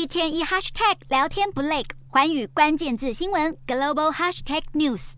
一天一 hashtag 聊天不累，环宇关键字新闻 global hashtag news。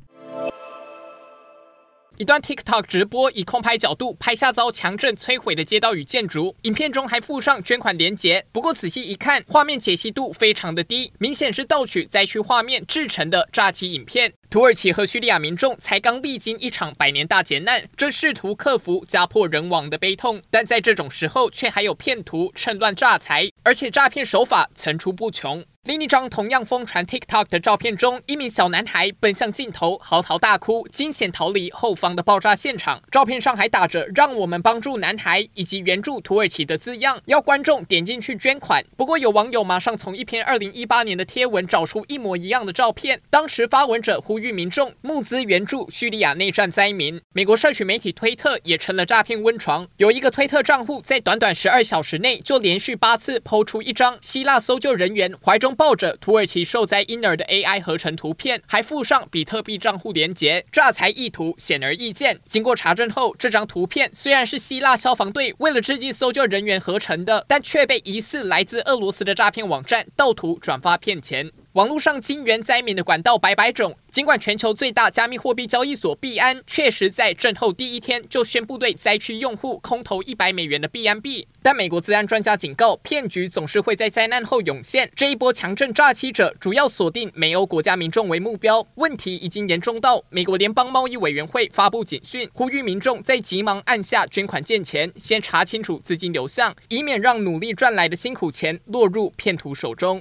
一段 TikTok 直播以空拍角度拍下遭强震摧毁的街道与建筑，影片中还附上捐款连结。不过仔细一看，画面解析度非常的低，明显是盗取灾区画面制成的诈欺影片。土耳其和叙利亚民众才刚历经一场百年大劫难，正试图克服家破人亡的悲痛，但在这种时候，却还有骗徒趁乱诈财，而且诈骗手法层出不穷。另一张同样疯传 TikTok 的照片中，一名小男孩奔向镜头，嚎啕大哭，惊险逃离后方的爆炸现场。照片上还打着“让我们帮助男孩”以及援助土耳其的字样，要观众点进去捐款。不过有网友马上从一篇2018年的贴文找出一模一样的照片，当时发文者呼吁民众募资援助叙利亚内战灾民。美国社群媒体推特也成了诈骗温床，有一个推特账户在短短十二小时内就连续八次抛出一张希腊搜救人员怀中抱着土耳其受灾婴儿的 AI 合成图片，还附上比特币账户连接，诈财意图显而易见。经过查证后，这张图片虽然是希腊消防队为了致敬搜救人员合成的，但却被疑似来自俄罗斯的诈骗网站盗图转发骗钱。网络上金援灾民的管道百百种，尽管全球最大加密货币交易所币安确实在震后第一天就宣布对灾区用户空投一百美元的币安币，但美国资安专家警告，骗局总是会在灾难后涌现。这一波强震诈欺者主要锁定美欧国家民众为目标，问题已经严重到美国联邦贸易委员会发布警讯，呼吁民众在急忙按下捐款键前，先查清楚资金流向，以免让努力赚来的辛苦钱落入骗徒手中。